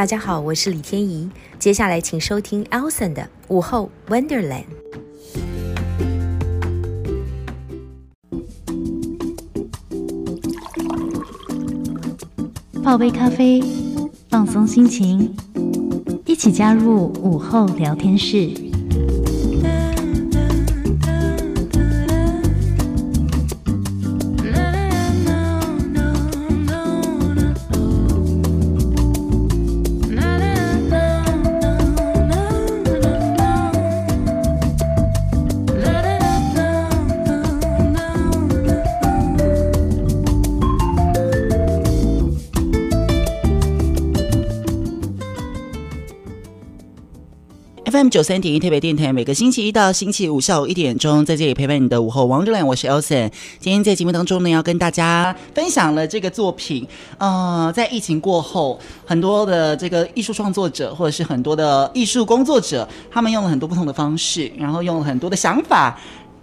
大家好，我是李天怡。接下来请收听 Elson 的午后 Wonderland。泡杯咖啡，放松心情，一起加入午后聊天室。九三点一特别电台，每个星期一到星期五下午一点钟，在这里陪伴你的午后王志兰我是 Elson。今天在节目当中呢，要跟大家分享了这个作品。呃，在疫情过后，很多的这个艺术创作者，或者是很多的艺术工作者，他们用了很多不同的方式，然后用了很多的想法。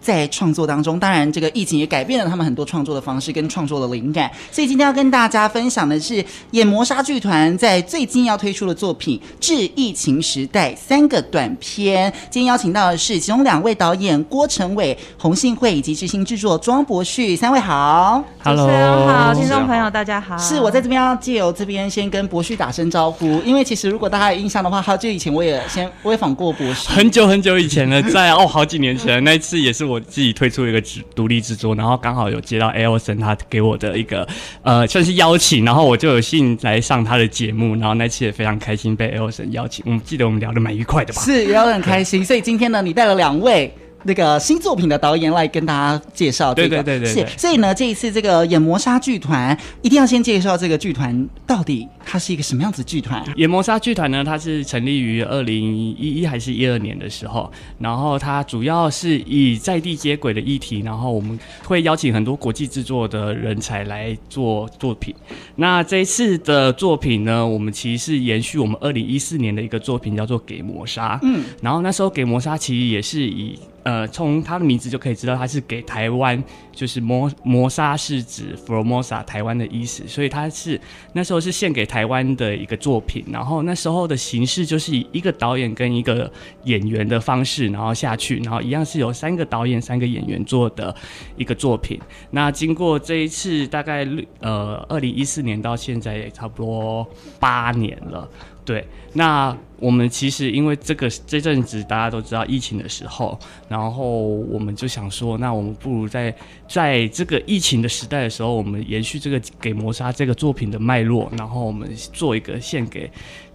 在创作当中，当然这个疫情也改变了他们很多创作的方式跟创作的灵感。所以今天要跟大家分享的是演磨砂剧团在最近要推出的作品《致疫情时代》三个短片。今天邀请到的是其中两位导演郭成伟、洪信惠以及执行制作庄博旭，三位好。Hello，好，听众朋友大家好。是我在这边要借由这边先跟博旭打声招呼，因为其实如果大家有印象的话，好久以前我也先我也访过博旭，很久很久以前了，在哦好几年前那一次也是。我自己推出一个独立制作，然后刚好有接到 Elson 他给我的一个呃算是邀请，然后我就有幸来上他的节目，然后那期也非常开心被 Elson 邀请。我们记得我们聊得蛮愉快的吧？是聊得很开心，所以今天呢，你带了两位。那个新作品的导演来跟大家介绍，这个，对对对对，对，是，所以呢，这一次这个演磨砂剧团一定要先介绍这个剧团到底它是一个什么样子剧团？演磨砂剧团呢，它是成立于二零一一还是一二年的时候，然后它主要是以在地接轨的议题，然后我们会邀请很多国际制作的人才来做作品。那这一次的作品呢，我们其实是延续我们二零一四年的一个作品，叫做《给磨砂》。嗯，然后那时候《给磨砂》其实也是以呃，从他的名字就可以知道，他是给台湾，就是摩摩莎是指 Formosa 台湾的意思，所以他是那时候是献给台湾的一个作品。然后那时候的形式就是以一个导演跟一个演员的方式，然后下去，然后一样是有三个导演、三个演员做的一个作品。那经过这一次大概呃，二零一四年到现在也差不多八年了。对，那我们其实因为这个这阵子大家都知道疫情的时候，然后我们就想说，那我们不如在在这个疫情的时代的时候，我们延续这个给磨砂这个作品的脉络，然后我们做一个献给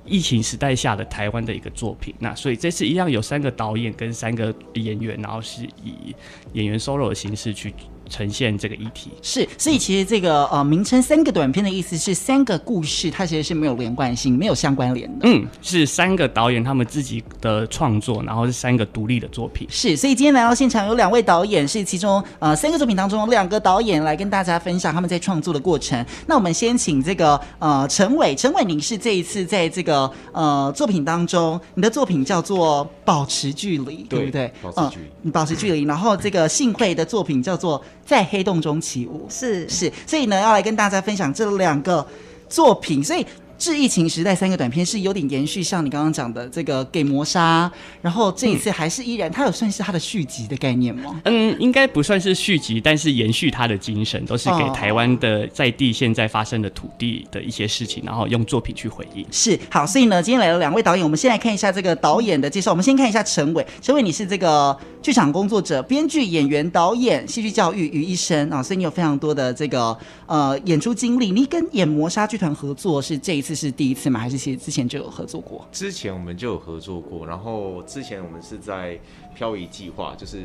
疫情时代下的台湾的一个作品。那所以这次一样有三个导演跟三个演员，然后是以演员 solo 的形式去。呈现这个议题是，所以其实这个呃名称三个短片的意思是三个故事，它其实是没有连贯性、没有相关联的。嗯，是三个导演他们自己的创作，然后是三个独立的作品。是，所以今天来到现场有两位导演，是其中呃三个作品当中两个导演来跟大家分享他们在创作的过程。那我们先请这个呃陈伟，陈伟，您是这一次在这个呃作品当中，你的作品叫做《保持距离》，对，不对？保持距离，嗯，保持距离。然后这个幸会的作品叫做。在黑洞中起舞，是。是，所以呢，要来跟大家分享这两个作品，所以。致疫情时代三个短片是有点延续，像你刚刚讲的这个给磨砂，然后这一次还是依然，它有算是它的续集的概念吗？嗯，应该不算是续集，但是延续它的精神，都是给台湾的在地现在发生的土地的一些事情，然后用作品去回应。是好，所以呢，今天来了两位导演，我们先来看一下这个导演的介绍。我们先看一下陈伟，陈伟你是这个剧场工作者、编剧、演员、导演、戏剧教育于一身啊，所以你有非常多的这个呃演出经历。你跟演磨砂剧团合作是这一次。是第一次吗？还是其实之前就有合作过？之前我们就有合作过，然后之前我们是在漂移计划，就是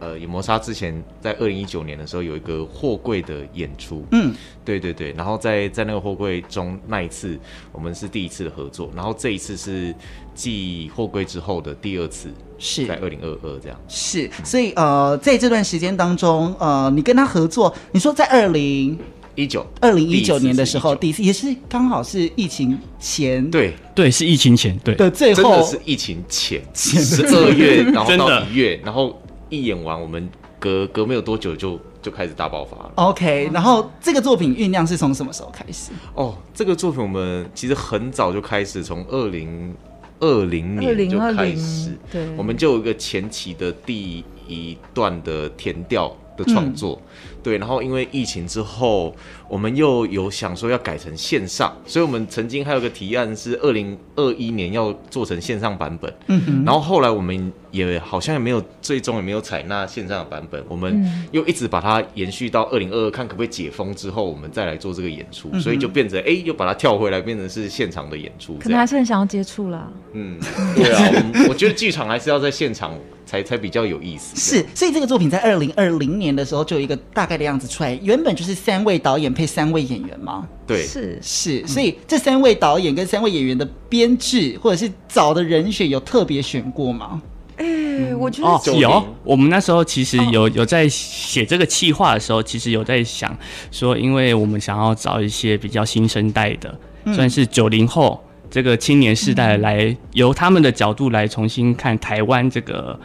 呃，野魔莎之前在二零一九年的时候有一个货柜的演出，嗯，对对对，然后在在那个货柜中那一次我们是第一次的合作，然后这一次是继货柜之后的第二次，是在二零二二这样，是，所以呃，在这段时间当中，呃，你跟他合作，你说在二零。一九二零一九年的时候，第一次也是刚好是疫情前，对对，是疫情前，对的最后真的是疫情前，十二月，然后到一月，然后一演完，我们隔隔没有多久就就开始大爆发了。OK，然后这个作品酝酿是从什么时候开始？哦，这个作品我们其实很早就开始，从二零二零年就开始，对，我们就有一个前期的第一段的填调的创作。嗯对，然后因为疫情之后，我们又有想说要改成线上，所以我们曾经还有个提案是二零二一年要做成线上版本。嗯哼。然后后来我们也好像也没有最终也没有采纳线上的版本，我们又一直把它延续到二零二二，看可不可以解封之后，我们再来做这个演出。嗯、所以就变成哎，又把它跳回来，变成是现场的演出。可能还是很想要接触啦。嗯，对啊，我，我觉得剧场还是要在现场。才才比较有意思。是，所以这个作品在二零二零年的时候就有一个大概的样子出来。原本就是三位导演配三位演员吗？对，是是。所以这三位导演跟三位演员的编制或者是找的人选有特别选过吗？哎、欸，我觉得、哦、有。我们那时候其实有有在写这个企划的时候，其实有在想说，因为我们想要找一些比较新生代的，嗯、算是九零后。这个青年世代来由他们的角度来重新看台湾这个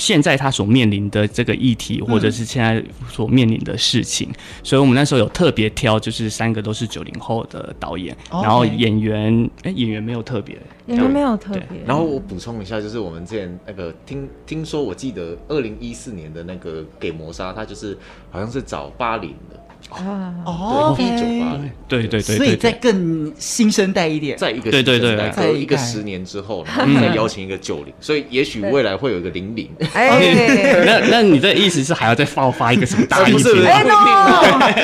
现在他所面临的这个议题，或者是现在所面临的事情，所以我们那时候有特别挑，就是三个都是九零后的导演，然后演员，哎，演员没有特别，演员没有特别。然后我补充一下，就是我们之前那个听听说，我记得二零一四年的那个给磨砂，他就是好像是找八零的。啊哦，一九八零，对。对对，所以再更新生代一点，在一个对对对，在一个十年之后，然 后再邀请一个九零，所以也许未来会有一个零零。哎，那那你的意思是还要再爆发一个什么大议题？不是？不是，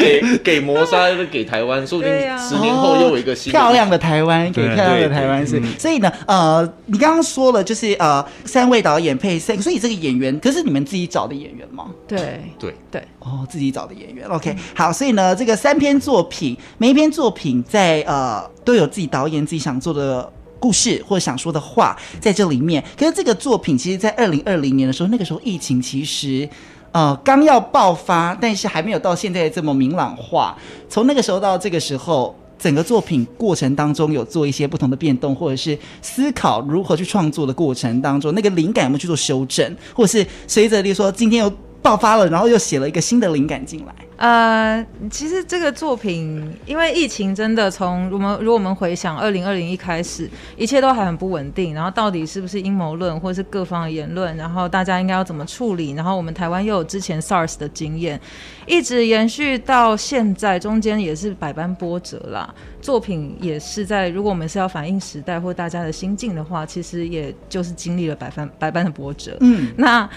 给给魔杀，给台湾，说不定十年后又有一个新漂亮的台湾，给漂亮的台湾是。所以呢，呃，你刚刚说了，就是呃，三位导演配三，所以这个演员，可是你们自己找的演员吗？对。对。对，哦，自己找的演员。OK，好。所以呢，这个三篇作品，每一篇作品在呃都有自己导演自己想做的故事或者想说的话在这里面。可是这个作品其实，在二零二零年的时候，那个时候疫情其实呃刚要爆发，但是还没有到现在这么明朗化。从那个时候到这个时候，整个作品过程当中有做一些不同的变动，或者是思考如何去创作的过程当中，那个灵感有没有去做修正，或者是随着例如说今天有爆发了，然后又写了一个新的灵感进来。呃，其实这个作品，因为疫情真的从我们如果我们回想二零二零一开始，一切都还很不稳定，然后到底是不是阴谋论，或是各方的言论，然后大家应该要怎么处理，然后我们台湾又有之前 SARS 的经验，一直延续到现在，中间也是百般波折啦。作品也是在，如果我们是要反映时代或大家的心境的话，其实也就是经历了百般百般的波折。嗯，那。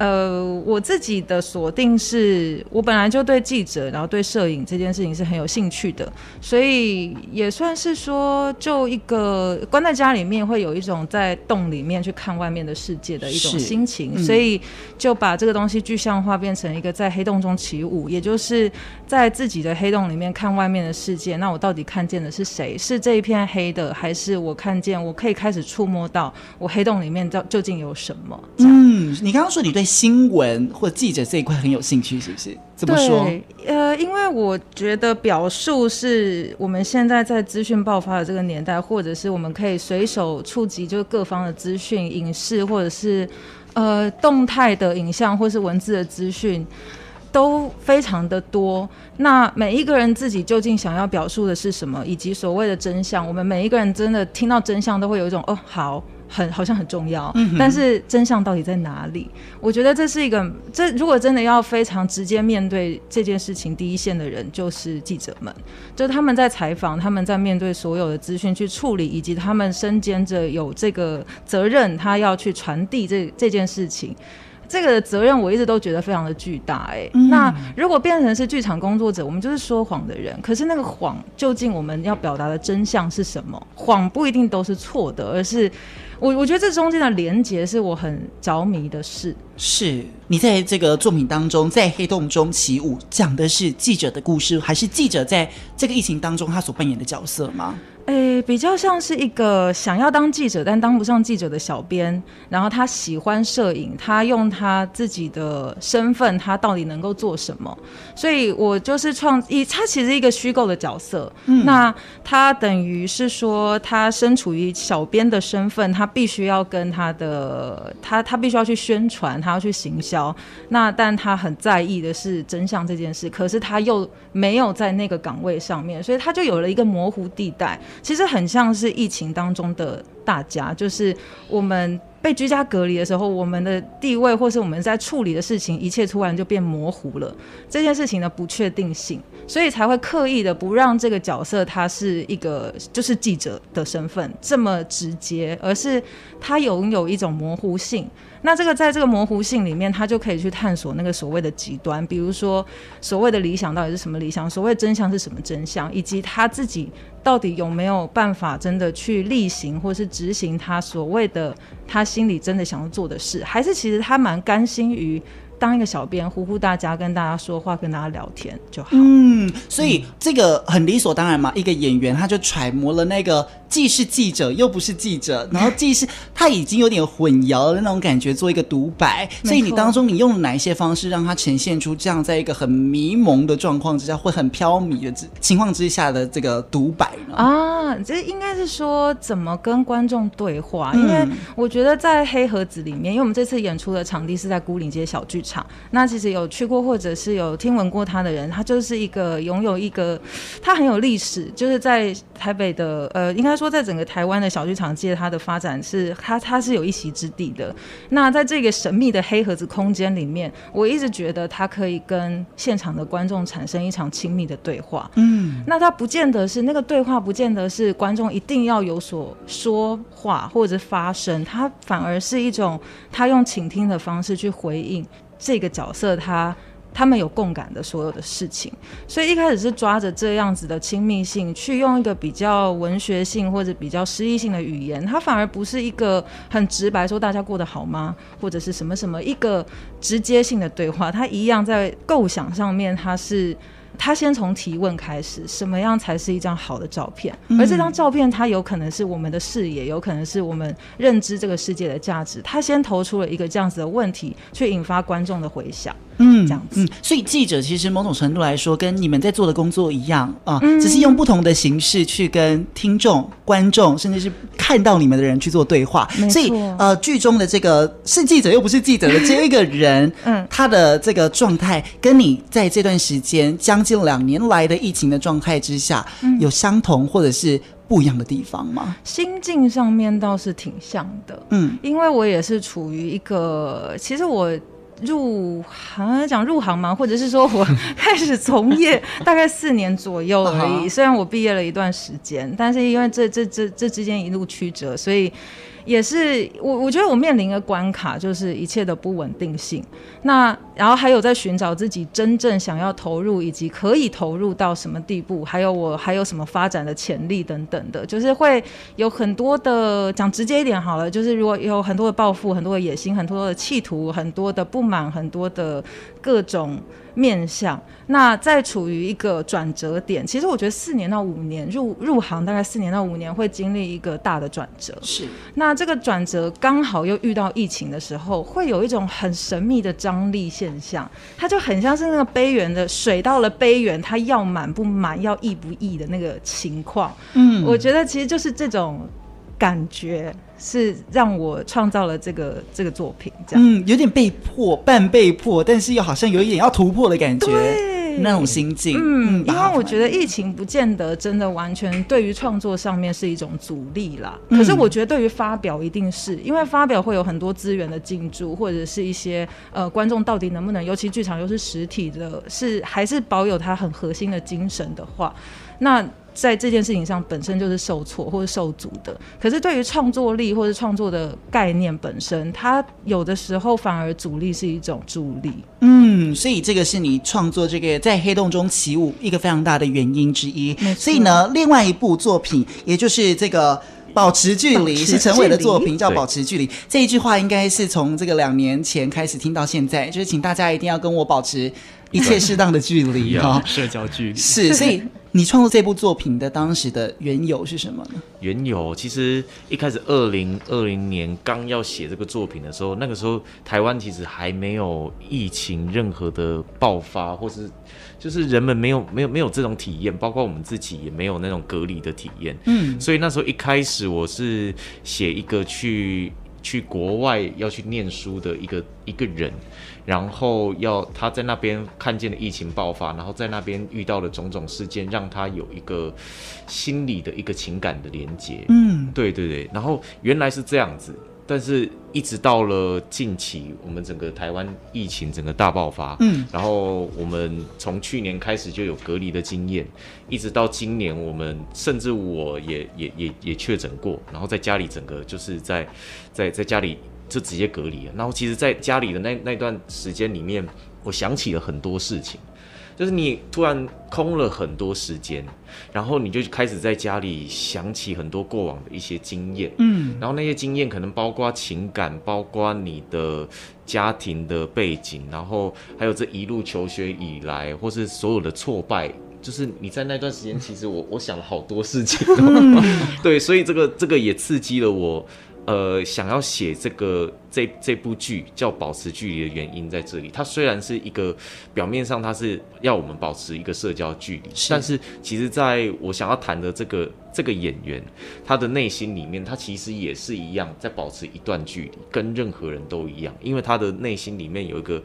呃，我自己的锁定是，我本来就对记者，然后对摄影这件事情是很有兴趣的，所以也算是说，就一个关在家里面，会有一种在洞里面去看外面的世界的一种心情，所以就把这个东西具象化，变成一个在黑洞中起舞，也就是在自己的黑洞里面看外面的世界。那我到底看见的是谁？是这一片黑的，还是我看见我可以开始触摸到我黑洞里面到究竟有什么？嗯，你刚刚说你对。新闻或记者这一块很有兴趣，是不是？怎么说？对，呃，因为我觉得表述是我们现在在资讯爆发的这个年代，或者是我们可以随手触及，就是各方的资讯、影视，或者是呃动态的影像，或是文字的资讯，都非常的多。那每一个人自己究竟想要表述的是什么，以及所谓的真相，我们每一个人真的听到真相，都会有一种哦，好。很好像很重要，嗯、但是真相到底在哪里？我觉得这是一个，这如果真的要非常直接面对这件事情，第一线的人就是记者们，就他们在采访，他们在面对所有的资讯去处理，以及他们身兼着有这个责任，他要去传递这这件事情。这个责任我一直都觉得非常的巨大，哎，嗯、那如果变成是剧场工作者，我们就是说谎的人。可是那个谎究竟我们要表达的真相是什么？谎不一定都是错的，而是我我觉得这中间的连结是我很着迷的事。是你在这个作品当中，在黑洞中起舞，讲的是记者的故事，还是记者在这个疫情当中他所扮演的角色吗？诶，比较像是一个想要当记者但当不上记者的小编，然后他喜欢摄影，他用他自己的身份，他到底能够做什么？所以我就是创一，他其实一个虚构的角色。嗯，那他等于是说，他身处于小编的身份，他必须要跟他的他他必须要去宣传，他要去行销。那但他很在意的是真相这件事，可是他又没有在那个岗位上面，所以他就有了一个模糊地带。其实很像是疫情当中的大家，就是我们被居家隔离的时候，我们的地位或是我们在处理的事情，一切突然就变模糊了。这件事情的不确定性，所以才会刻意的不让这个角色他是一个就是记者的身份这么直接，而是他拥有一种模糊性。那这个在这个模糊性里面，他就可以去探索那个所谓的极端，比如说所谓的理想到底是什么理想，所谓真相是什么真相，以及他自己到底有没有办法真的去例行或是执行他所谓的他心里真的想要做的事，还是其实他蛮甘心于。当一个小编，呼呼大家，跟大家说话，跟大家聊天就好。嗯，所以这个很理所当然嘛。一个演员他就揣摩了那个既是记者又不是记者，然后既是他已经有点混淆的那种感觉，做一个独白。所以你当中你用了哪一些方式让他呈现出这样在一个很迷蒙的状况之下，会很飘迷的情况之下的这个独白呢？啊，这应该是说怎么跟观众对话，因为我觉得在黑盒子里面，因为我们这次演出的场地是在孤岭街小剧场。那其实有去过或者是有听闻过他的人，他就是一个拥有一个，他很有历史，就是在台北的呃，应该说在整个台湾的小剧场界，他的发展是他他是有一席之地的。那在这个神秘的黑盒子空间里面，我一直觉得他可以跟现场的观众产生一场亲密的对话。嗯，那他不见得是那个对话，不见得是观众一定要有所说话或者发声，他反而是一种他用倾听的方式去回应。这个角色他他们有共感的所有的事情，所以一开始是抓着这样子的亲密性，去用一个比较文学性或者比较诗意性的语言，它反而不是一个很直白说大家过得好吗，或者是什么什么一个直接性的对话，它一样在构想上面，它是。他先从提问开始，什么样才是一张好的照片？而这张照片，它有可能是我们的视野，有可能是我们认知这个世界的价值。他先投出了一个这样子的问题，去引发观众的回响。嗯，这样子。嗯，所以记者其实某种程度来说，跟你们在做的工作一样啊，只是用不同的形式去跟听众、观众，甚至是看到你们的人去做对话。所以，呃，剧中的这个是记者又不是记者的这一个人，嗯，他的这个状态，跟你在这段时间将近。近两年来的疫情的状态之下，嗯，有相同或者是不一样的地方吗？心境上面倒是挺像的，嗯，因为我也是处于一个，其实我入行讲入行吗，或者是说我开始从业 大概四年左右而已。虽然我毕业了一段时间，但是因为这这这这之间一路曲折，所以。也是我，我觉得我面临的关卡就是一切的不稳定性。那然后还有在寻找自己真正想要投入以及可以投入到什么地步，还有我还有什么发展的潜力等等的，就是会有很多的讲直接一点好了，就是如果有很多的抱负、很多的野心、很多的企图、很多的不满、很多的各种。面向，那在处于一个转折点，其实我觉得四年到五年入入行，大概四年到五年会经历一个大的转折。是，那这个转折刚好又遇到疫情的时候，会有一种很神秘的张力现象，它就很像是那个杯缘的水到了杯缘，它要满不满，要溢不溢的那个情况。嗯，我觉得其实就是这种。感觉是让我创造了这个这个作品，这样，嗯，有点被迫，半被迫，但是又好像有一点要突破的感觉，那种心境，嗯，因为我觉得疫情不见得真的完全对于创作上面是一种阻力啦，嗯，可是我觉得对于发表一定是，因为发表会有很多资源的进驻，或者是一些呃观众到底能不能，尤其剧场又是实体的，是还是保有它很核心的精神的话，那。在这件事情上本身就是受挫或者受阻的，可是对于创作力或者创作的概念本身，它有的时候反而阻力是一种助力。嗯，所以这个是你创作这个在黑洞中起舞一个非常大的原因之一。所以呢，另外一部作品，也就是这个保持距离，是陈伟的作品，叫《保持距离》。这一句话应该是从这个两年前开始听到现在，就是请大家一定要跟我保持 一切适当的距离 哈，社交距离是，所以。你创作这部作品的当时的缘由是什么呢？缘由其实一开始二零二零年刚要写这个作品的时候，那个时候台湾其实还没有疫情任何的爆发，或是就是人们没有没有没有这种体验，包括我们自己也没有那种隔离的体验。嗯，所以那时候一开始我是写一个去。去国外要去念书的一个一个人，然后要他在那边看见了疫情爆发，然后在那边遇到了种种事件，让他有一个心理的一个情感的连接。嗯，对对对，然后原来是这样子。但是，一直到了近期，我们整个台湾疫情整个大爆发，嗯，然后我们从去年开始就有隔离的经验，一直到今年，我们甚至我也也也也确诊过，然后在家里整个就是在在在家里就直接隔离了。然后，其实，在家里的那那段时间里面，我想起了很多事情。就是你突然空了很多时间，然后你就开始在家里想起很多过往的一些经验，嗯，然后那些经验可能包括情感，包括你的家庭的背景，然后还有这一路求学以来，或是所有的挫败，就是你在那段时间，其实我我想了好多事情，对，所以这个这个也刺激了我。呃，想要写这个这这部剧叫《保持距离》的原因在这里。它虽然是一个表面上它是要我们保持一个社交距离，是但是其实在我想要谈的这个这个演员，他的内心里面，他其实也是一样在保持一段距离，跟任何人都一样，因为他的内心里面有一个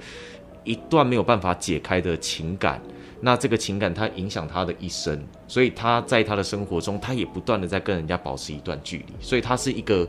一段没有办法解开的情感。那这个情感它影响他的一生，所以他在他的生活中，他也不断的在跟人家保持一段距离，所以他是一个，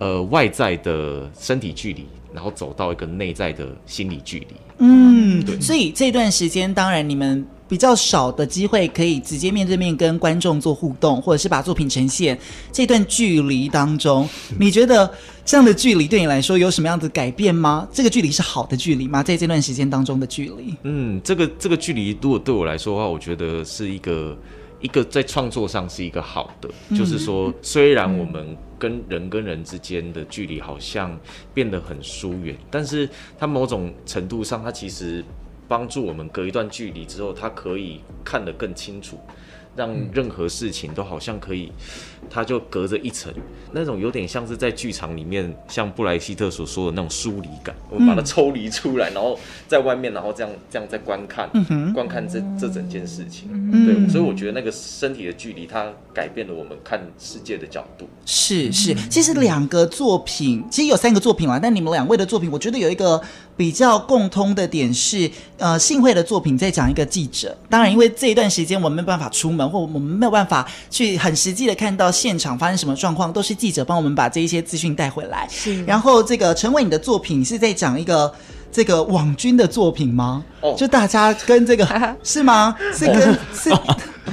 呃，外在的身体距离，然后走到一个内在的心理距离。嗯，对。所以这段时间，当然你们比较少的机会可以直接面对面跟观众做互动，或者是把作品呈现。这段距离当中，你觉得这样的距离对你来说有什么样的改变吗？这个距离是好的距离吗？在这段时间当中的距离？嗯，这个这个距离，如果对我来说的话，我觉得是一个一个在创作上是一个好的，嗯、就是说，虽然我们跟人跟人之间的距离好像变得很疏远，但是它某种程度上，它其实帮助我们隔一段距离之后，它可以看得更清楚。让任何事情都好像可以，它就隔着一层，那种有点像是在剧场里面，像布莱希特所说的那种疏离感，我们把它抽离出来，然后在外面，然后这样这样在观看，观看这这整件事情，对，所以我觉得那个身体的距离，它改变了我们看世界的角度。是是，其实两个作品，其实有三个作品嘛，但你们两位的作品，我觉得有一个比较共通的点是，呃，幸会的作品在讲一个记者，当然因为这一段时间我们没办法出门。或我们没有办法去很实际的看到现场发生什么状况，都是记者帮我们把这一些资讯带回来。是，然后这个陈伟，你的作品是在讲一个这个网军的作品吗？哦，就大家跟这个 是吗？是跟是。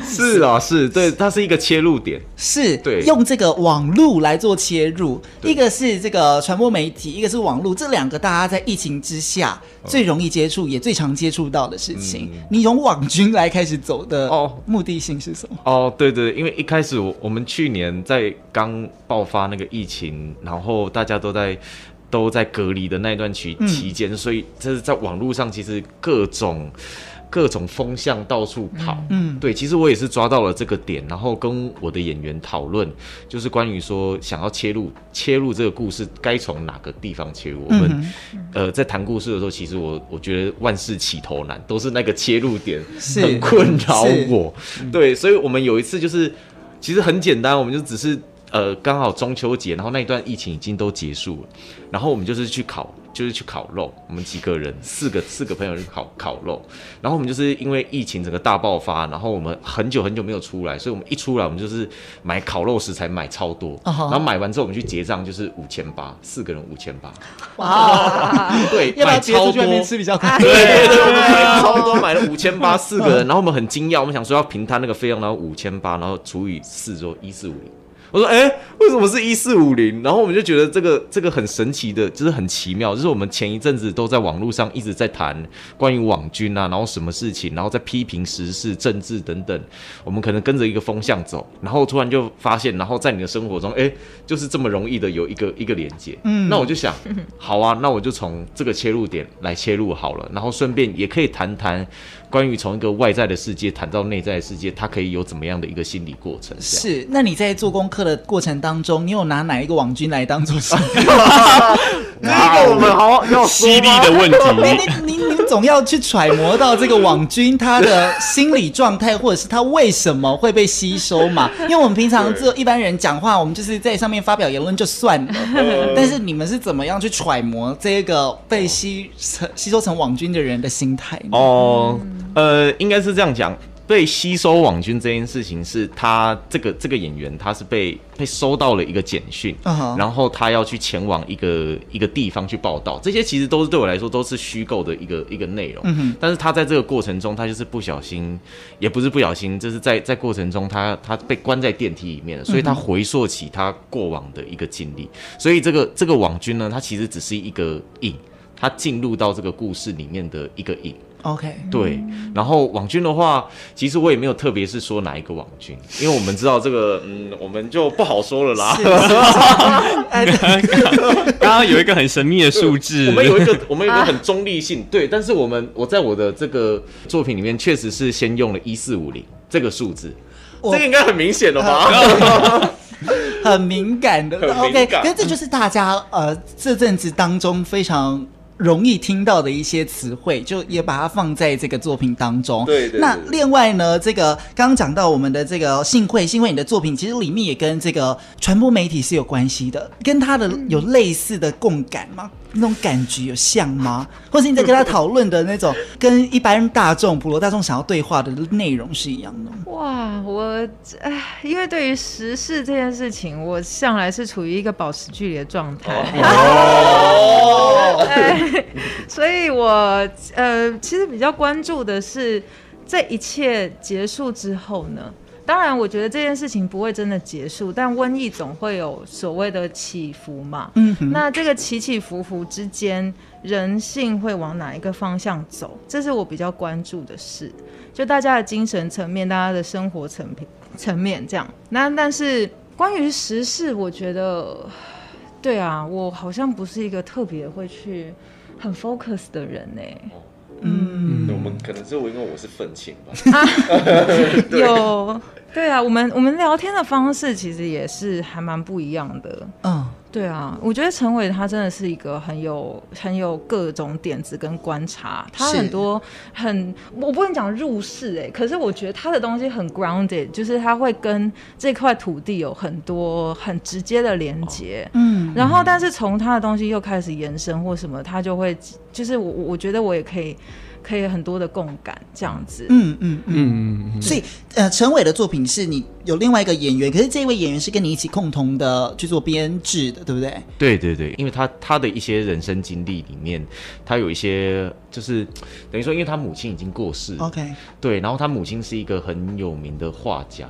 是啊，是对，它是一个切入点，是对用这个网络来做切入，一个是这个传播媒体，一个是网络，这两个大家在疫情之下最容易接触，嗯、也最常接触到的事情。嗯、你从网军来开始走的哦，目的性是什么？哦，对对，因为一开始我我们去年在刚爆发那个疫情，然后大家都在都在隔离的那段期期间，嗯、所以这是在网络上其实各种。各种风向到处跑，嗯，对，其实我也是抓到了这个点，然后跟我的演员讨论，就是关于说想要切入切入这个故事，该从哪个地方切入。我们、嗯、呃在谈故事的时候，其实我我觉得万事起头难，都是那个切入点很困扰我。对，所以我们有一次就是其实很简单，我们就只是呃刚好中秋节，然后那一段疫情已经都结束了，然后我们就是去烤。就是去烤肉，我们几个人，四个四个朋友去烤烤肉，然后我们就是因为疫情整个大爆发，然后我们很久很久没有出来，所以我们一出来，我们就是买烤肉食材买超多，uh huh. 然后买完之后我们去结账，就是五千八，四个人五千八，哇，对，要买超多，吃比较快，对对对，我们买超多，买了五千八，四个人，然后我们很惊讶，我们想说要平摊那个费用，然后五千八，然后除以四，就一四五零。我说：“哎、欸，为什么是一四五零？”然后我们就觉得这个这个很神奇的，就是很奇妙。就是我们前一阵子都在网络上一直在谈关于网军啊，然后什么事情，然后在批评时事、政治等等。我们可能跟着一个风向走，然后突然就发现，然后在你的生活中，哎、欸，就是这么容易的有一个一个连接。嗯，那我就想，好啊，那我就从这个切入点来切入好了，然后顺便也可以谈谈关于从一个外在的世界谈到内在的世界，他可以有怎么样的一个心理过程？是。那你在做功课的过程当中，你有拿哪一个网军来当做是？这个我们好要犀利的问题。你你你你总要去揣摩到这个网军他的心理状态，或者是他为什么会被吸收嘛？因为我们平常做一般人讲话，我们就是在上面发表言论就算了。但是你们是怎么样去揣摩这个被吸成吸收成网军的人的心态？哦，呃，应该是这样讲。被吸收网军这件事情，是他这个这个演员，他是被被收到了一个简讯，uh huh. 然后他要去前往一个一个地方去报道。这些其实都是对我来说都是虚构的一个一个内容。Uh. 但是他在这个过程中，他就是不小心，也不是不小心，就是在在过程中他，他他被关在电梯里面了，所以他回溯起他过往的一个经历。所以这个这个网军呢，他其实只是一个影，他进入到这个故事里面的一个影。OK，对，然后网军的话，其实我也没有特别是说哪一个网军，因为我们知道这个，嗯，我们就不好说了啦。刚刚有一个很神秘的数字，我们有一个，我们有一个很中立性，对，但是我们我在我的这个作品里面，确实是先用了一四五零这个数字，我这个应该很明显了吧？很 敏感的，OK，可是这就是大家呃这阵子当中非常。容易听到的一些词汇，就也把它放在这个作品当中。对，对对。那另外呢，这个刚刚讲到我们的这个幸会，幸会你的作品其实里面也跟这个传播媒体是有关系的，跟他的有类似的共感吗？那种感觉有像吗？或是你在跟他讨论的那种，跟一般大众、普罗大众想要对话的内容是一样的？哇，我哎，因为对于时事这件事情，我向来是处于一个保持距离的状态。哦。所以我呃，其实比较关注的是，这一切结束之后呢，当然，我觉得这件事情不会真的结束，但瘟疫总会有所谓的起伏嘛。嗯哼，那这个起起伏伏之间，人性会往哪一个方向走？这是我比较关注的事。就大家的精神层面，大家的生活层面层面这样。那但是关于时事，我觉得。对啊，我好像不是一个特别会去很 focus 的人呢。嗯，我们可能是我因为我是愤青吧。啊、有，对啊，我们我们聊天的方式其实也是还蛮不一样的。嗯。对啊，我觉得陈伟他真的是一个很有很有各种点子跟观察，他很多很我不能讲入世哎，可是我觉得他的东西很 grounded，就是他会跟这块土地有很多很直接的连接，嗯，然后但是从他的东西又开始延伸或什么，他就会就是我我觉得我也可以。可以很多的共感，这样子。嗯嗯嗯嗯。所以，呃，陈伟的作品是你有另外一个演员，可是这位演员是跟你一起共同的去做编制的，对不对？对对对，因为他他的一些人生经历里面，他有一些就是等于说，因为他母亲已经过世，OK，对，然后他母亲是一个很有名的画家。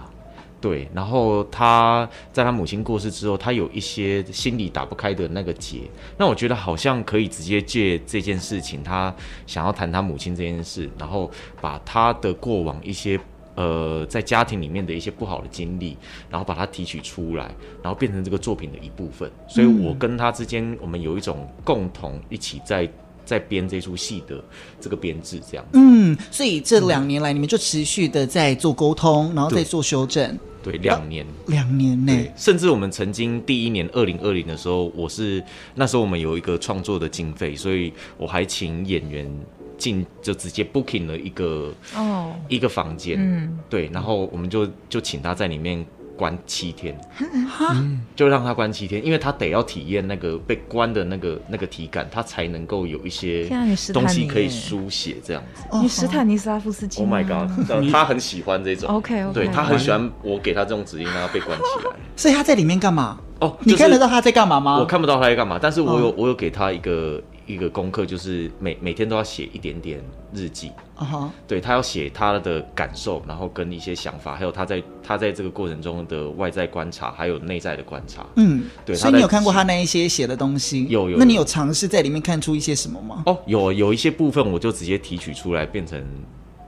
对，然后他在他母亲过世之后，他有一些心里打不开的那个结。那我觉得好像可以直接借这件事情，他想要谈他母亲这件事，然后把他的过往一些呃在家庭里面的一些不好的经历，然后把它提取出来，然后变成这个作品的一部分。所以我跟他之间，我们有一种共同一起在。在编这出戏的这个编制，这样。嗯，所以这两年来，你们就持续的在做沟通，然后再做修正。对，两年，两年内，甚至我们曾经第一年二零二零的时候，我是那时候我们有一个创作的经费，所以我还请演员进，就直接 booking 了一个哦一个房间，嗯，对，然后我们就就请他在里面。关七天，就让他关七天，因为他得要体验那个被关的那个那个体感，他才能够有一些东西可以书写这样子。你斯坦尼斯拉夫斯基？Oh my god！他很喜欢这种。OK OK。对，他很喜欢我给他这种指令，让他被关起来。所以他在里面干嘛？哦，你看得到他在干嘛吗？我看不到他在干嘛，但是我有我有给他一个。一个功课就是每每天都要写一点点日记啊，uh. 对，他要写他的感受，然后跟一些想法，还有他在他在这个过程中的外在观察，还有内在的观察。嗯，对。所以你有看过他那一些写的东西？有有，有。那你有尝试在里面看出一些什么吗？哦，有有一些部分我就直接提取出来变成。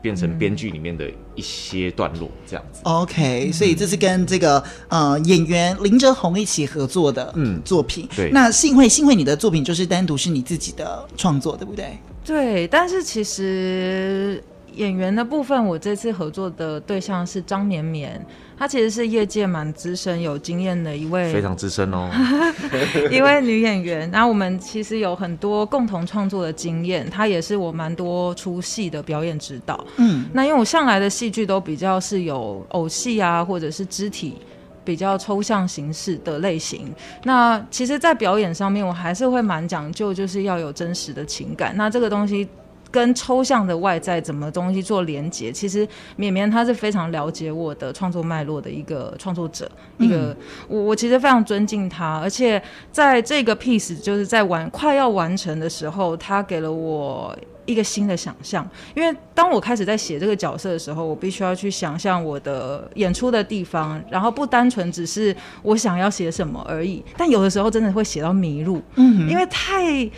变成编剧里面的一些段落，这样子。OK，所以这是跟这个呃演员林哲宏一起合作的嗯作品。嗯、对，那幸会幸会你的作品就是单独是你自己的创作，对不对？对，但是其实演员的部分，我这次合作的对象是张绵绵，她其实是业界蛮资深、有经验的一位，非常资深哦，一位女演员。那我们其实有很多共同创作的经验，她也是我蛮多出戏的表演指导。嗯，那因为我向来的戏剧都比较是有偶戏啊，或者是肢体比较抽象形式的类型。那其实，在表演上面，我还是会蛮讲究，就是要有真实的情感。那这个东西。跟抽象的外在怎么东西做连接？其实绵绵他是非常了解我的创作脉络的一个创作者，嗯、一个我我其实非常尊敬他，而且在这个 piece 就是在完快要完成的时候，他给了我一个新的想象。因为当我开始在写这个角色的时候，我必须要去想象我的演出的地方，然后不单纯只是我想要写什么而已。但有的时候真的会写到迷路，嗯，因为太。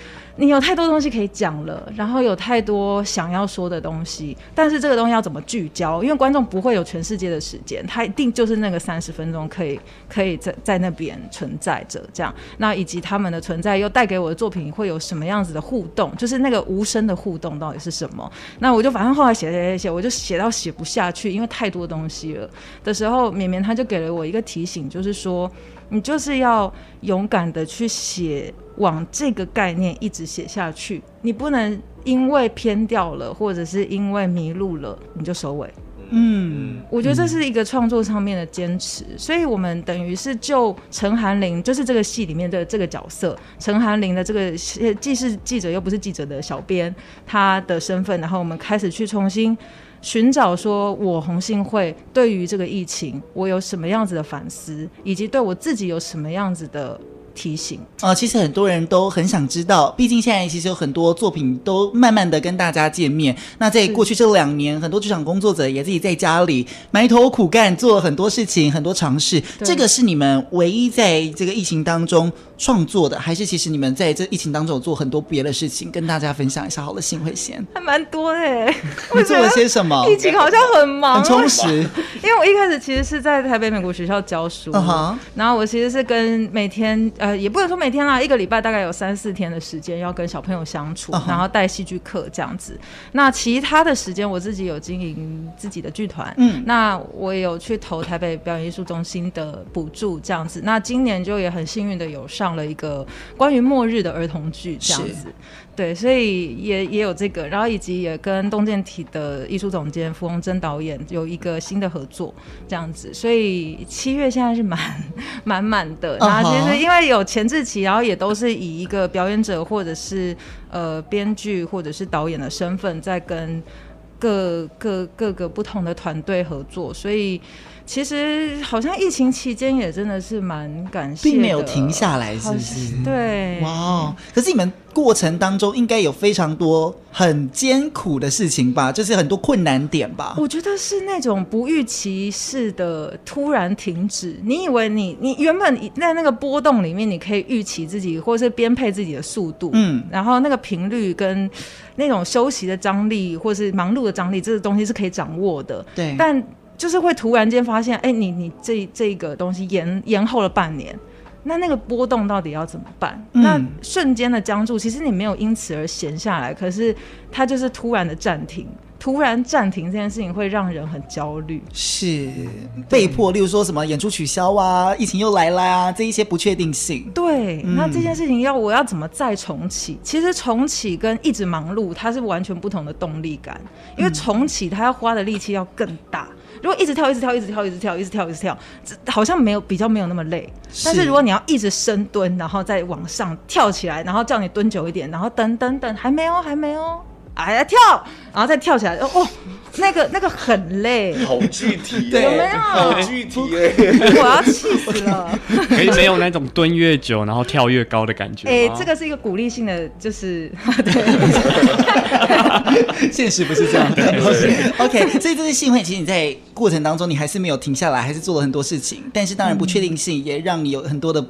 你有太多东西可以讲了，然后有太多想要说的东西，但是这个东西要怎么聚焦？因为观众不会有全世界的时间，他一定就是那个三十分钟可以可以在在那边存在着，这样。那以及他们的存在又带给我的作品会有什么样子的互动？就是那个无声的互动到底是什么？那我就反正后来写写写写，我就写到写不下去，因为太多东西了的时候，绵绵他就给了我一个提醒，就是说。你就是要勇敢的去写，往这个概念一直写下去。你不能因为偏掉了，或者是因为迷路了，你就收尾。嗯，我觉得这是一个创作上面的坚持。所以我们等于是就陈寒玲，就是这个戏里面的这个角色，陈寒玲的这个既是记者又不是记者的小编，他的身份，然后我们开始去重新。寻找说，我红信会对于这个疫情，我有什么样子的反思，以及对我自己有什么样子的。提醒啊、呃，其实很多人都很想知道，毕竟现在其实有很多作品都慢慢的跟大家见面。那在过去这两年，很多剧场工作者也自己在家里埋头苦干，做了很多事情，很多尝试。这个是你们唯一在这个疫情当中创作的，还是其实你们在这疫情当中有做很多别的事情，跟大家分享一下？好了，幸会先，还蛮多的诶。你做了些什么？疫情好像很忙，很充实。因为我一开始其实是在台北美国学校教书，uh -huh. 然后我其实是跟每天。呃，也不能说每天啦，一个礼拜大概有三四天的时间要跟小朋友相处，uh. 然后带戏剧课这样子。那其他的时间，我自己有经营自己的剧团，嗯，那我也有去投台北表演艺术中心的补助这样子。那今年就也很幸运的有上了一个关于末日的儿童剧这样子。对，所以也也有这个，然后以及也跟东建体的艺术总监傅宏珍导演有一个新的合作，这样子。所以七月现在是满满满的。然后其实因为有前置期，然后也都是以一个表演者或者是呃编剧或者是导演的身份在跟各各各个不同的团队合作，所以。其实好像疫情期间也真的是蛮感谢，并没有停下来，是不是？对，哇！可是你们过程当中应该有非常多很艰苦的事情吧？就是很多困难点吧？我觉得是那种不预期式的突然停止。你以为你你原本在那个波动里面，你可以预期自己或是编配自己的速度，嗯，然后那个频率跟那种休息的张力，或是忙碌的张力，这个东西是可以掌握的。对，但。就是会突然间发现，哎、欸，你你这这个东西延延后了半年，那那个波动到底要怎么办？嗯、那瞬间的僵住，其实你没有因此而闲下来，可是它就是突然的暂停，突然暂停这件事情会让人很焦虑，是被迫，例如说什么演出取消啊，疫情又来啦、啊，这一些不确定性。对、嗯，那这件事情要我要怎么再重启？其实重启跟一直忙碌，它是完全不同的动力感，因为重启它要花的力气要更大。如果一直跳，一直跳，一直跳，一直跳，一直跳，一直跳，这好像没有比较没有那么累。但是如果你要一直深蹲，然后再往上跳起来，然后叫你蹲久一点，然后等等等，还没有，还没有，哎呀跳，然后再跳起来，哦。那个那个很累，好具体，有没有？好具体哎，我要气死了。可以没有那种蹲越久，然后跳越高的感觉。哎、欸，这个是一个鼓励性的，就是 对，现实不是这样的。OK，所以这是幸会，其实你在过程当中，你还是没有停下来，还是做了很多事情。但是当然不确定性也让你有很多的。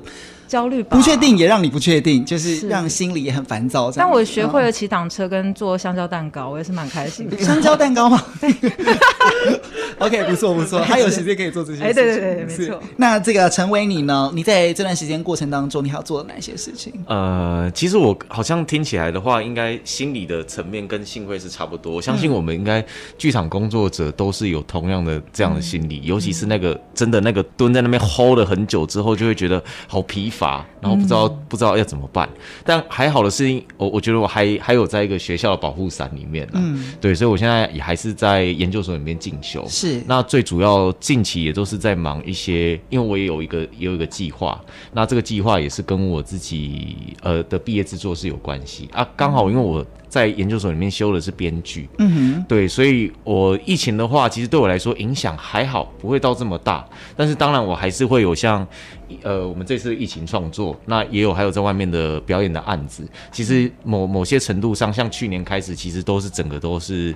焦虑吧。不确定也让你不确定，就是让心里也很烦躁。但我学会了骑挡车跟做香蕉蛋糕，我也是蛮开心的。香蕉蛋糕吗？OK，不错不错，还有时间可以做这些事情。哎，对对对，没错。那这个成为你呢？你在这段时间过程当中，你还要做哪些事情？呃，其实我好像听起来的话，应该心理的层面跟幸会是差不多。我相信我们应该剧场工作者都是有同样的这样的心理，嗯、尤其是那个真的那个蹲在那边 hold 了很久之后，就会觉得好疲乏，然后不知道、嗯、不知道要怎么办。但还好的是，我我觉得我还还有在一个学校的保护伞里面，嗯，对，所以我现在也还是在研究所里面进修。是，那最主要近期也都是在忙一些，因为我也有一个也有一个计划，那这个计划也是跟我自己呃的毕业制作是有关系啊，刚好因为我。在研究所里面修的是编剧，嗯哼，对，所以我疫情的话，其实对我来说影响还好，不会到这么大。但是当然，我还是会有像，呃，我们这次疫情创作，那也有还有在外面的表演的案子。其实某某些程度上，像去年开始，其实都是整个都是。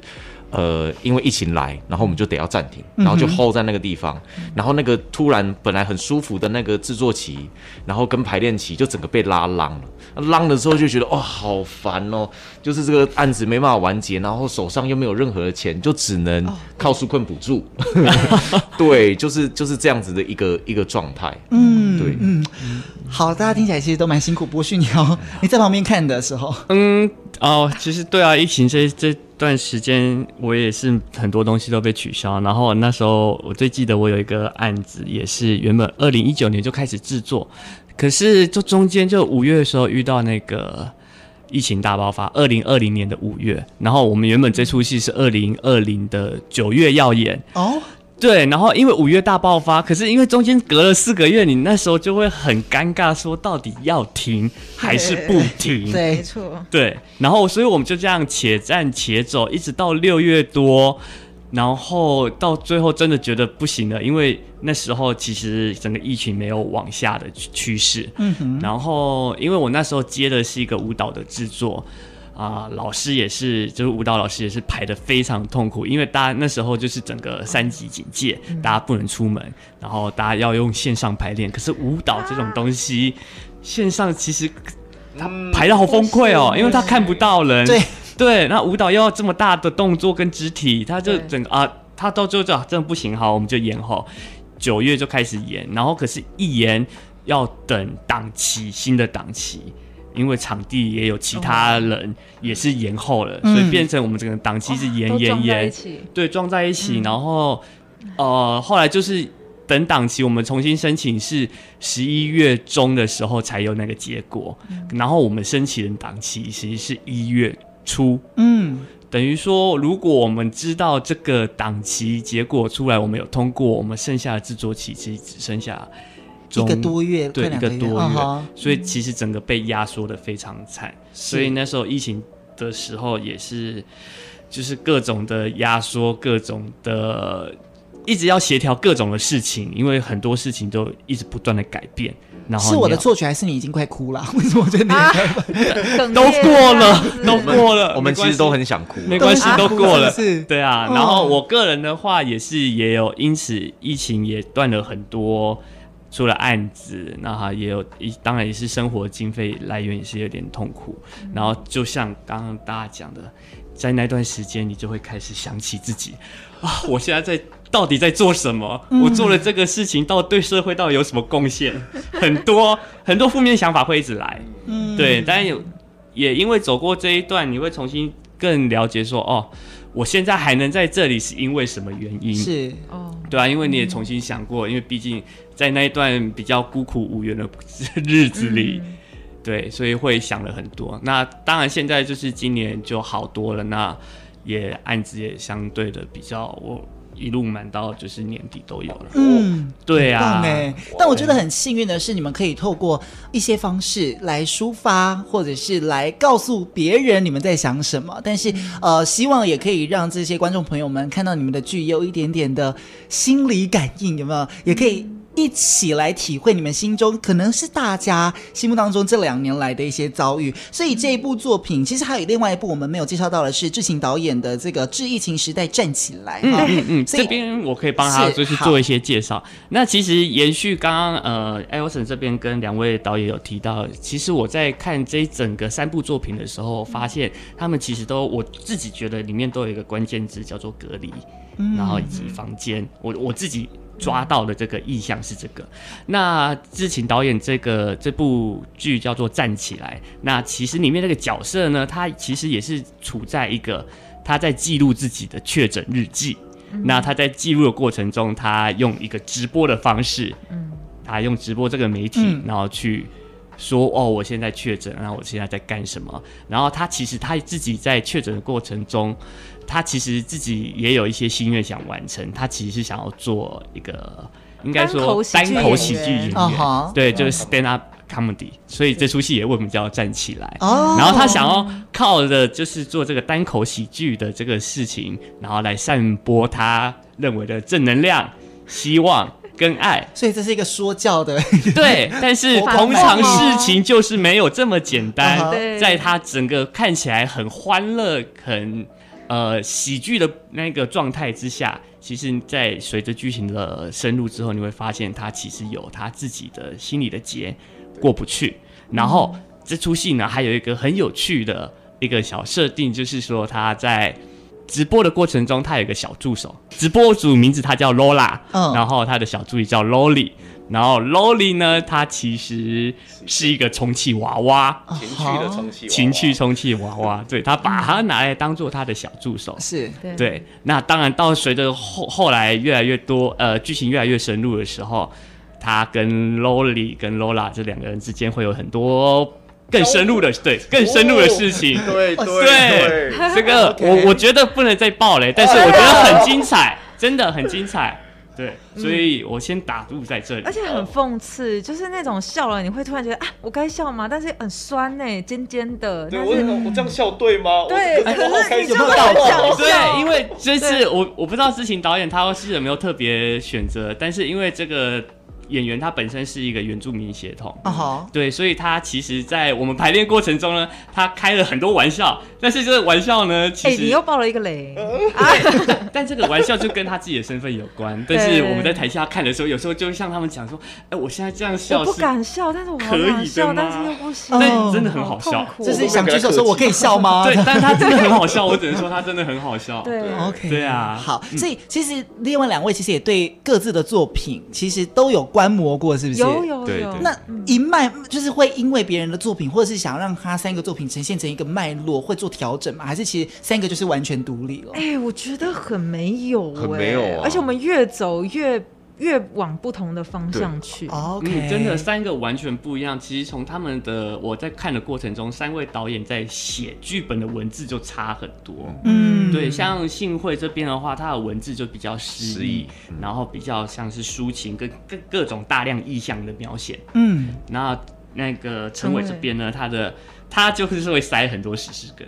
呃，因为疫情来，然后我们就得要暂停，然后就 hold 在那个地方，嗯、然后那个突然本来很舒服的那个制作期，然后跟排练期就整个被拉浪了。浪的时候就觉得哇、哦，好烦哦，就是这个案子没办法完结，然后手上又没有任何的钱，就只能靠纾困补助。哦、对，就是就是这样子的一个一个状态。嗯，对，嗯，好，大家听起来其实都蛮辛苦。博旭，你要你在旁边看的时候，嗯，哦，其实对啊，疫情这这。段时间我也是很多东西都被取消，然后那时候我最记得我有一个案子，也是原本二零一九年就开始制作，可是就中间就五月的时候遇到那个疫情大爆发，二零二零年的五月，然后我们原本这出戏是二零二零的九月要演哦。对，然后因为五月大爆发，可是因为中间隔了四个月，你那时候就会很尴尬，说到底要停还是不停？对，没错。对，然后所以我们就这样且战且走，一直到六月多，然后到最后真的觉得不行了，因为那时候其实整个疫情没有往下的趋势。嗯哼。然后因为我那时候接的是一个舞蹈的制作。啊、呃，老师也是，就是舞蹈老师也是排的非常痛苦，因为大家那时候就是整个三级警戒，嗯、大家不能出门，然后大家要用线上排练。可是舞蹈这种东西，啊、线上其实他排的好崩溃哦，嗯、因为他看不到人。对对，那舞蹈又要这么大的动作跟肢体，他就整个啊，他到最后就真的不行，好，我们就延后，九月就开始演，然后可是一演要等档期，新的档期。因为场地也有其他人也是延后了，嗯、所以变成我们整个档期是延延延，对，撞在一起。嗯、然后，呃，后来就是等档期，我们重新申请是十一月中的时候才有那个结果。嗯、然后我们申请的档期其实是一月初，嗯，等于说如果我们知道这个档期结果出来，我们有通过，我们剩下的制作期其实只剩下。一个多月，对，一个多月，哦、所以其实整个被压缩的非常惨。嗯、所以那时候疫情的时候也是，就是各种的压缩，各种的一直要协调各种的事情，因为很多事情都一直不断的改变。然后是我的错觉，还是你已经快哭了？为什么我觉得你、啊、都过了，都过了？我们其实都很想哭，没关系，都过了。是，对啊。然后我个人的话也是也有，因此疫情也断了很多。除了案子，那哈也有一，当然也是生活经费来源也是有点痛苦。嗯、然后就像刚刚大家讲的，在那段时间，你就会开始想起自己啊，我现在在到底在做什么？嗯、我做了这个事情，到对社会到底有什么贡献？很多很多负面想法会一直来。嗯，对，但有也因为走过这一段，你会重新更了解说，哦，我现在还能在这里是因为什么原因？是哦，对啊，因为你也重新想过，嗯、因为毕竟。在那一段比较孤苦无援的日子里，嗯、对，所以会想了很多。那当然，现在就是今年就好多了，那也案子也相对的比较，我一路满到就是年底都有了。嗯，对啊。但我觉得很幸运的是，你们可以透过一些方式来抒发，或者是来告诉别人你们在想什么。但是，呃，希望也可以让这些观众朋友们看到你们的剧有一点点的心理感应，有没有？也可以。一起来体会你们心中可能是大家心目当中这两年来的一些遭遇。所以这一部作品其实还有另外一部我们没有介绍到的是志勤导演的这个《致疫情时代站起来》。嗯嗯嗯，这边我可以帮他就是做一些介绍。那其实延续刚刚呃艾 l s o n 这边跟两位导演有提到，其实我在看这一整个三部作品的时候，发现他们其实都我自己觉得里面都有一个关键字叫做隔离，然后以及房间。我我自己。抓到的这个意向是这个，那志勤导演这个这部剧叫做《站起来》，那其实里面那个角色呢，他其实也是处在一个他在记录自己的确诊日记，嗯、那他在记录的过程中，他用一个直播的方式，嗯，他用直播这个媒体，嗯、然后去说哦，我现在确诊，然后我现在在干什么，然后他其实他自己在确诊的过程中。他其实自己也有一些心愿想完成，他其实是想要做一个，应该说单口喜剧演员，对，就是 stand up comedy，所以这出戏也为我们叫站起来？然后他想要靠着就是做这个单口喜剧的这个事情，然后来散播他认为的正能量、希望跟爱。所以这是一个说教的，对。但是通常事情就是没有这么简单，在他整个看起来很欢乐、很。呃，喜剧的那个状态之下，其实，在随着剧情的深入之后，你会发现他其实有他自己的心里的结过不去。然后、嗯、这出戏呢，还有一个很有趣的一个小设定，就是说他在直播的过程中，他有一个小助手，直播主名字他叫 Lola，、嗯、然后他的小助理叫 Lolly。然后 Lolly 呢，他其实是一个充气娃娃，情趣的充气，情趣充气娃娃。对，他把它拿来当做他的小助手。是，对。那当然，到随着后后来越来越多，呃，剧情越来越深入的时候，他跟 Lolly 跟 Lola 这两个人之间会有很多更深入的，对，更深入的事情。对对对，这个 我我觉得不能再爆雷，但是我觉得很精彩，真的很精彩。对，所以我先打住在这里，而且很讽刺，就是那种笑了，你会突然觉得啊，我该笑吗？但是很酸呢，尖尖的。对，我我这样笑对吗？对，可是你就会很想 笑。对，因为这次我我不知道之前导演他是有没有特别选择，但是因为这个。演员他本身是一个原住民血统，uh huh. 对，所以他其实，在我们排练过程中呢，他开了很多玩笑，但是这个玩笑呢，其实、欸、你又爆了一个雷，但这个玩笑就跟他自己的身份有关。但是我们在台下看的时候，有时候就会向他们讲说：“哎、欸，我现在这样笑，我不敢笑，但是我可以笑，但是又不行，但真的很好笑。就、哦、是想举手说我可以笑吗？对，但是他真的很好笑，我只能说他真的很好笑。对，OK，对啊，好，所以其实另外两位其实也对各自的作品其实都有观摩过，是不是？有有有，那一脉就是会因为别人的作品，或者是想要让他三个作品呈现成一个脉络，会做调整吗？还是其实三个就是完全独立了？哎、欸，我觉得很没有、欸，很没有啊！而且我们越走越。越往不同的方向去，OK，嗯，真的三个完全不一样。其实从他们的我在看的过程中，三位导演在写剧本的文字就差很多。嗯，对，像幸会这边的话，他的文字就比较诗意，嗯、然后比较像是抒情跟各各种大量意象的描写。嗯，那那个陈伟这边呢，他的他就是会塞很多史诗梗。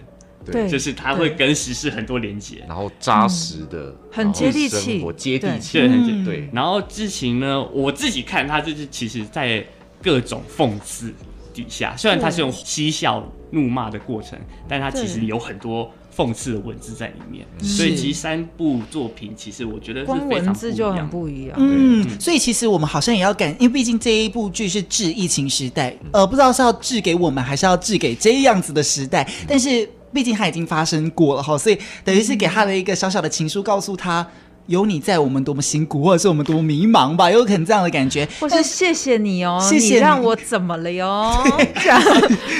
对，就是它会跟时事很多连接，然后扎实的，很接地气，我接地气，对，很对。然后之前呢，我自己看它就是其实在各种讽刺底下，虽然它是用嬉笑怒骂的过程，但它其实有很多讽刺的文字在里面。所以其实三部作品其实我觉得是文字就很不一样。嗯，所以其实我们好像也要感，因为毕竟这一部剧是致疫情时代，呃，不知道是要致给我们，还是要致给这样子的时代，但是。毕竟他已经发生过了哈，所以等于是给他的一个小小的情书，告诉他有你在，我们多么辛苦，或者是我们多么迷茫吧，有可能这样的感觉。或是谢谢你哦，谢谢让我怎么了哟？对 这样，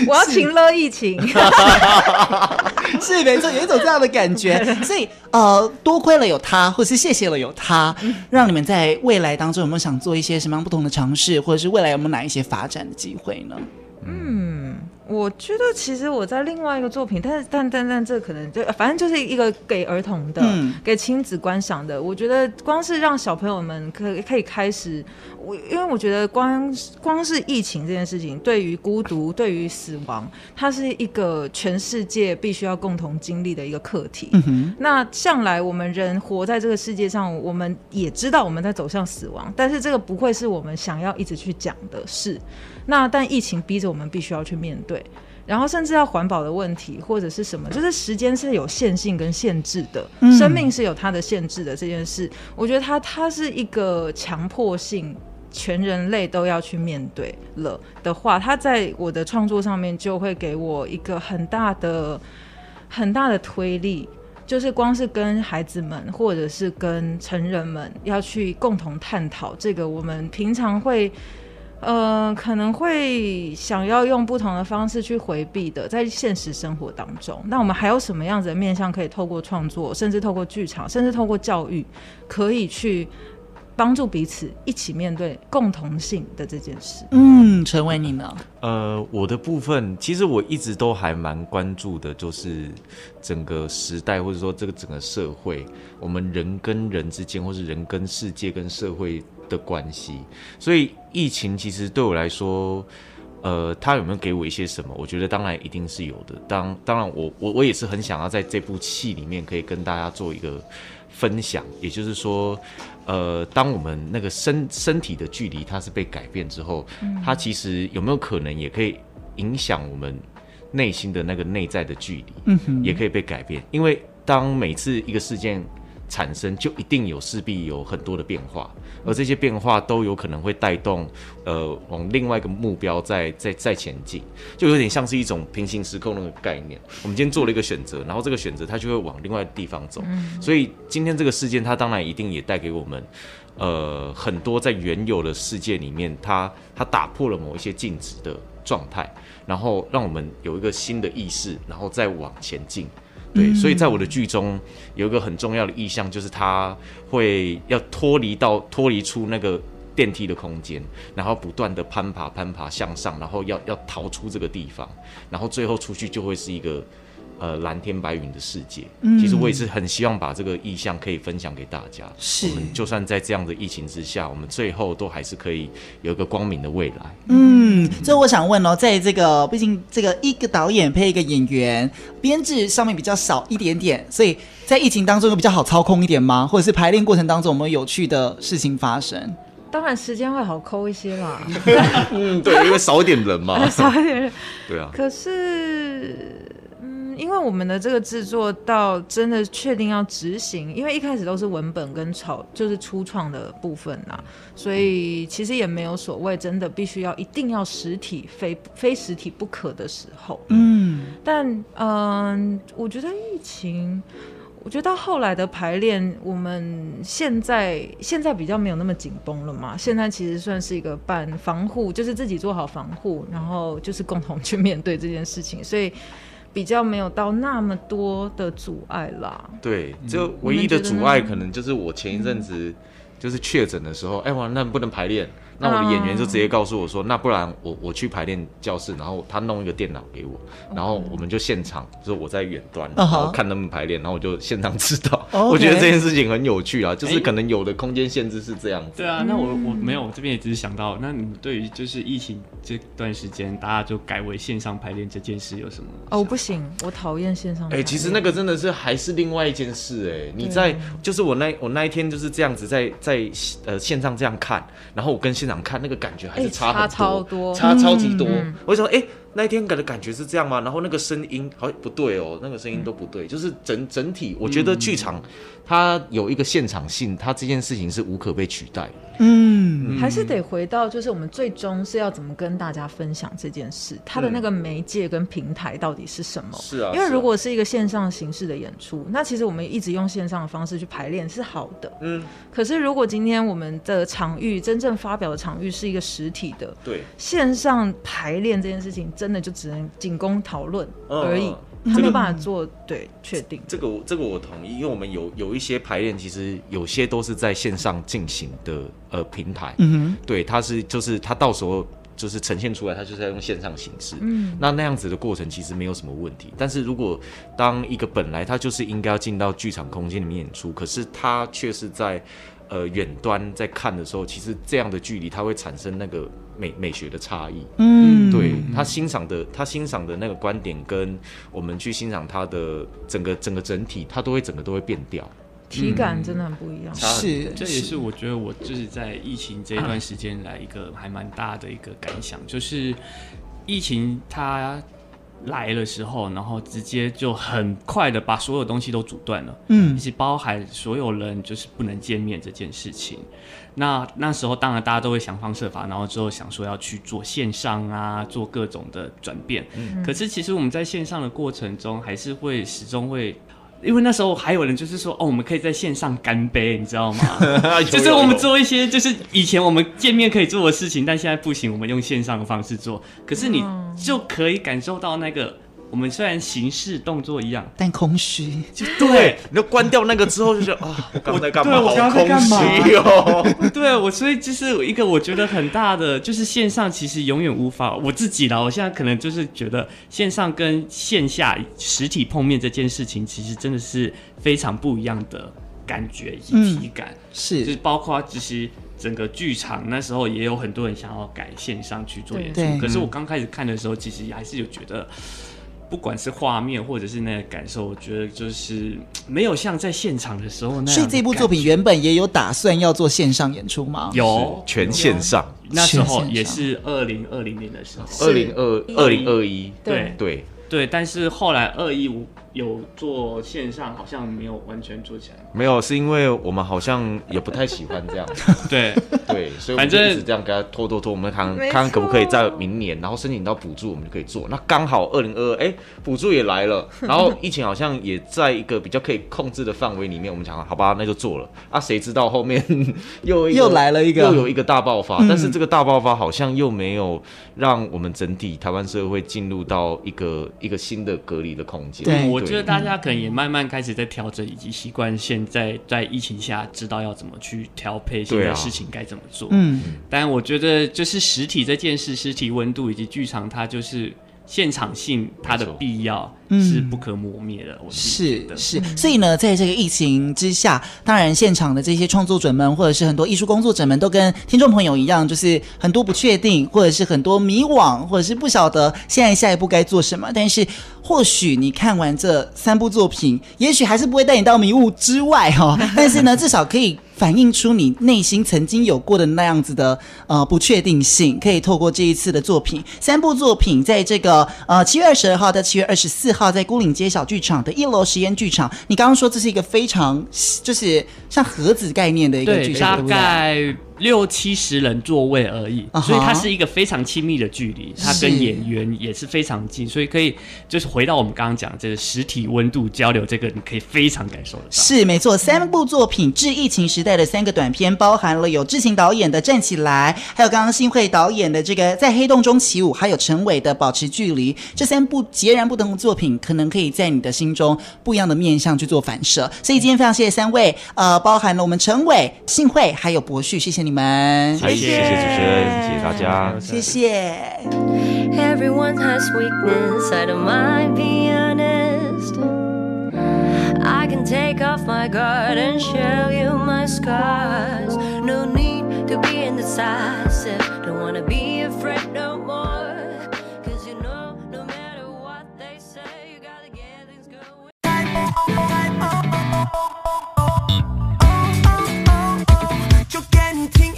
我要情乐意情，是，是没错，有一种这样的感觉。所以呃，多亏了有他，或是谢谢了有他，让你们在未来当中有没有想做一些什么样不同的尝试，或者是未来有没有哪一些发展的机会呢？嗯。我觉得其实我在另外一个作品，但是但但但这可能就反正就是一个给儿童的，嗯、给亲子观赏的。我觉得光是让小朋友们可以可以开始，我因为我觉得光光是疫情这件事情，对于孤独，对于死亡，它是一个全世界必须要共同经历的一个课题。嗯、那向来我们人活在这个世界上，我们也知道我们在走向死亡，但是这个不会是我们想要一直去讲的事。那但疫情逼着我们必须要去面对，然后甚至要环保的问题或者是什么，就是时间是有限性跟限制的，嗯、生命是有它的限制的这件事，我觉得它它是一个强迫性，全人类都要去面对了的话，它在我的创作上面就会给我一个很大的很大的推力，就是光是跟孩子们或者是跟成人们要去共同探讨这个我们平常会。呃，可能会想要用不同的方式去回避的，在现实生活当中，那我们还有什么样子的面向可以透过创作，甚至透过剧场，甚至透过教育，可以去帮助彼此一起面对共同性的这件事？嗯，成为你呢？呃，我的部分其实我一直都还蛮关注的，就是整个时代，或者说这个整个社会，我们人跟人之间，或是人跟世界跟社会。的关系，所以疫情其实对我来说，呃，他有没有给我一些什么？我觉得当然一定是有的。当当然我，我我我也是很想要在这部戏里面可以跟大家做一个分享，也就是说，呃，当我们那个身身体的距离它是被改变之后，它其实有没有可能也可以影响我们内心的那个内在的距离，嗯，也可以被改变。因为当每次一个事件。产生就一定有势必有很多的变化，而这些变化都有可能会带动，呃，往另外一个目标再再再前进，就有点像是一种平行时空那个概念。我们今天做了一个选择，然后这个选择它就会往另外的地方走。所以今天这个事件它当然一定也带给我们，呃，很多在原有的世界里面，它它打破了某一些静止的状态，然后让我们有一个新的意识，然后再往前进。对，所以在我的剧中有一个很重要的意象，就是他会要脱离到脱离出那个电梯的空间，然后不断的攀爬攀爬向上，然后要要逃出这个地方，然后最后出去就会是一个。呃，蓝天白云的世界，嗯，其实我也是很希望把这个意向可以分享给大家。是，我们就算在这样的疫情之下，我们最后都还是可以有一个光明的未来。嗯，所以我想问哦，在这个毕竟这个一个导演配一个演员，编制上面比较少一点点，所以在疫情当中有比较好操控一点吗？或者是排练过程当中有没有有趣的事情发生？当然时间会好抠一些啦。嗯，对，因为少一点人嘛，少一点人。对啊。可是。因为我们的这个制作到真的确定要执行，因为一开始都是文本跟草，就是初创的部分呐，所以其实也没有所谓真的必须要一定要实体非非实体不可的时候。嗯，但嗯、呃，我觉得疫情，我觉得到后来的排练，我们现在现在比较没有那么紧绷了嘛。现在其实算是一个半防护，就是自己做好防护，然后就是共同去面对这件事情，所以。比较没有到那么多的阻碍啦。对，就唯一的阻碍可能就是我前一阵子就是确诊的时候，哎、嗯，哇、欸，那不能排练。那我的演员就直接告诉我说：“那不然我我去排练教室，然后他弄一个电脑给我，然后我们就现场，就是我在远端，然后看他们排练，然后我就现场指导。我觉得这件事情很有趣啊，就是可能有的空间限制是这样子。对啊，那我我没有，我这边也只是想到，那你对于就是疫情这段时间，大家就改为线上排练这件事有什么？哦，不行，我讨厌线上。哎，其实那个真的是还是另外一件事哎。你在就是我那我那一天就是这样子在在呃线上这样看，然后我跟现场看那个感觉。还是差很多，差超多，差超级多。嗯、我就说，哎、欸。那一天给的感觉是这样吗？然后那个声音好像不对哦，那个声音都不对，就是整整体，我觉得剧场它有一个现场性，它这件事情是无可被取代的。嗯，还是得回到，就是我们最终是要怎么跟大家分享这件事，它的那个媒介跟平台到底是什么？是啊，因为如果是一个线上形式的演出，那其实我们一直用线上的方式去排练是好的。嗯，可是如果今天我们的场域真正发表的场域是一个实体的，对，线上排练这件事情真。真的就只能仅供讨论而已，嗯、他没有办法做、这个、对确定。这个我这个我同意，因为我们有有一些排练，其实有些都是在线上进行的呃平台，嗯哼，对，它是就是它到时候就是呈现出来，它就是要用线上形式。嗯，那那样子的过程其实没有什么问题。但是如果当一个本来它就是应该要进到剧场空间里面演出，可是它却是在呃远端在看的时候，其实这样的距离它会产生那个美美学的差异。嗯，对，他欣赏的他欣赏的那个观点跟我们去欣赏他的整个整个整体，他都会整个都会变掉。体感真的很不一样，是，这也是我觉得我就是在疫情这一段时间来一个还蛮大的一个感想，就是疫情它来的时候，然后直接就很快的把所有东西都阻断了，嗯，以及包含所有人就是不能见面这件事情。那那时候当然大家都会想方设法，然后之后想说要去做线上啊，做各种的转变。嗯，可是其实我们在线上的过程中，还是会始终会。因为那时候还有人就是说，哦，我们可以在线上干杯，你知道吗？就是我们做一些，就是以前我们见面可以做的事情，但现在不行，我们用线上的方式做。可是你就可以感受到那个。我们虽然形式动作一样，但空虚。就对，你就关掉那个之后，就觉得啊，我刚才干嘛？我刚才干嘛？好空虚哦。对我，所以就是一个我觉得很大的，就是线上其实永远无法我自己啦。我现在可能就是觉得线上跟线下实体碰面这件事情，其实真的是非常不一样的感觉以及体感。嗯、是，就是包括其实整个剧场那时候也有很多人想要改线上去做演出，可是我刚开始看的时候，其实还是有觉得。不管是画面或者是那个感受，我觉得就是没有像在现场的时候那样。所以这部作品原本也有打算要做线上演出吗？有。全线上，那时候也是二零二零年的时候，二零二二零二一，对。对。对，但是后来二一五。有做线上，好像没有完全做起来。没有，是因为我们好像也不太喜欢这样。对对，所以我们就一直这样给他拖拖拖。我们看看看可不可以在明年，然后申请到补助，我们就可以做。那刚好二零二二，哎，补助也来了，然后疫情好像也在一个比较可以控制的范围里面。我们讲好吧，那就做了。啊，谁知道后面 又又来了一个，又有一个大爆发。嗯、但是这个大爆发好像又没有让我们整体台湾社会进入到一个一个新的隔离的空间。对，我。我觉得大家可能也慢慢开始在调整，以及习惯现在在疫情下知道要怎么去调配现在事情该怎么做。嗯，但我觉得就是实体这件事，实体温度以及剧场，它就是。现场性它的必要是不可磨灭的，我是是，所以呢，在这个疫情之下，当然现场的这些创作者们，或者是很多艺术工作者们，都跟听众朋友一样，就是很多不确定，或者是很多迷惘，或者是不晓得现在下一步该做什么。但是，或许你看完这三部作品，也许还是不会带你到迷雾之外哈、哦，但是呢，至少可以。反映出你内心曾经有过的那样子的呃不确定性，可以透过这一次的作品，三部作品，在这个呃七月二十二号到七月二十四号，在孤岭街小剧场的一楼实验剧场。你刚刚说这是一个非常就是像盒子概念的一个剧场，对，大概。六七十人座位而已，uh huh. 所以它是一个非常亲密的距离，它跟演员也是非常近，所以可以就是回到我们刚刚讲的这个实体温度交流，这个你可以非常感受得到。是没错，三部作品致疫情时代的三个短片，包含了有志勤导演的《站起来》，还有刚刚信慧导演的这个在黑洞中起舞，还有陈伟的保持距离。这三部截然不同的作品，可能可以在你的心中不一样的面向去做反射。所以今天非常谢谢三位，呃，包含了我们陈伟、信慧还有博旭，谢谢。谢谢，谢谢。主持人，谢谢大家，谢谢。king